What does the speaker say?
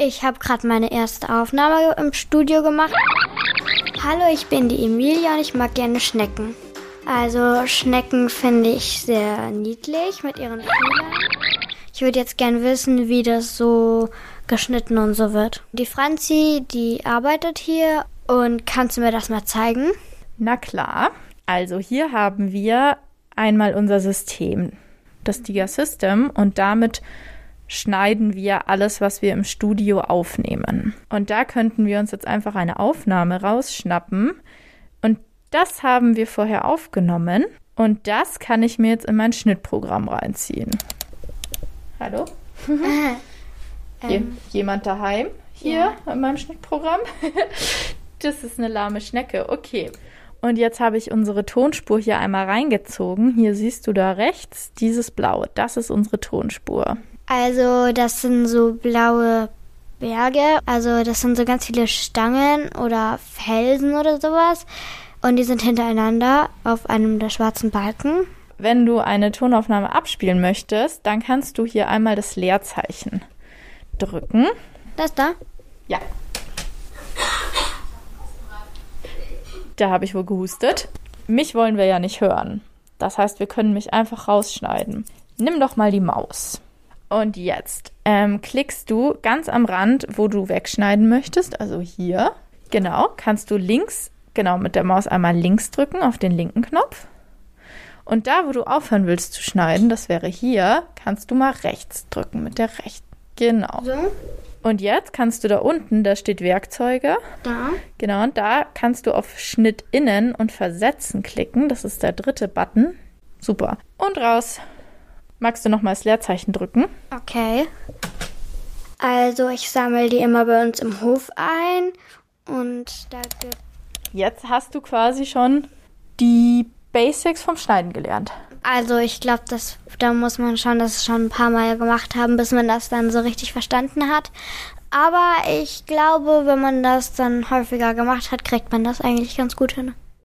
Ich habe gerade meine erste Aufnahme im Studio gemacht. Hallo, ich bin die Emilia und ich mag gerne Schnecken. Also Schnecken finde ich sehr niedlich mit ihren Fühlern. Ich würde jetzt gern wissen, wie das so geschnitten und so wird. Die Franzi, die arbeitet hier und kannst du mir das mal zeigen? Na klar. Also hier haben wir einmal unser System, das Diga System und damit schneiden wir alles, was wir im Studio aufnehmen. Und da könnten wir uns jetzt einfach eine Aufnahme rausschnappen. Und das haben wir vorher aufgenommen. Und das kann ich mir jetzt in mein Schnittprogramm reinziehen. Hallo? ähm, jemand daheim hier ja. in meinem Schnittprogramm? das ist eine lahme Schnecke. Okay. Und jetzt habe ich unsere Tonspur hier einmal reingezogen. Hier siehst du da rechts dieses Blaue. Das ist unsere Tonspur. Also das sind so blaue Berge. Also das sind so ganz viele Stangen oder Felsen oder sowas. Und die sind hintereinander auf einem der schwarzen Balken. Wenn du eine Tonaufnahme abspielen möchtest, dann kannst du hier einmal das Leerzeichen drücken. Das da? Ja. Da habe ich wohl gehustet. Mich wollen wir ja nicht hören. Das heißt, wir können mich einfach rausschneiden. Nimm doch mal die Maus. Und jetzt ähm, klickst du ganz am Rand, wo du wegschneiden möchtest, also hier. Genau, kannst du links, genau mit der Maus einmal links drücken auf den linken Knopf. Und da, wo du aufhören willst zu schneiden, das wäre hier, kannst du mal rechts drücken mit der rechten. Genau. So. Und jetzt kannst du da unten, da steht Werkzeuge. Da. Genau, und da kannst du auf Schnitt innen und Versetzen klicken. Das ist der dritte Button. Super. Und raus. Magst du nochmal das Leerzeichen drücken? Okay. Also ich sammle die immer bei uns im Hof ein und da gibt. Jetzt hast du quasi schon die Basics vom Schneiden gelernt. Also ich glaube, da muss man schon das schon ein paar Mal gemacht haben, bis man das dann so richtig verstanden hat. Aber ich glaube, wenn man das dann häufiger gemacht hat, kriegt man das eigentlich ganz gut hin.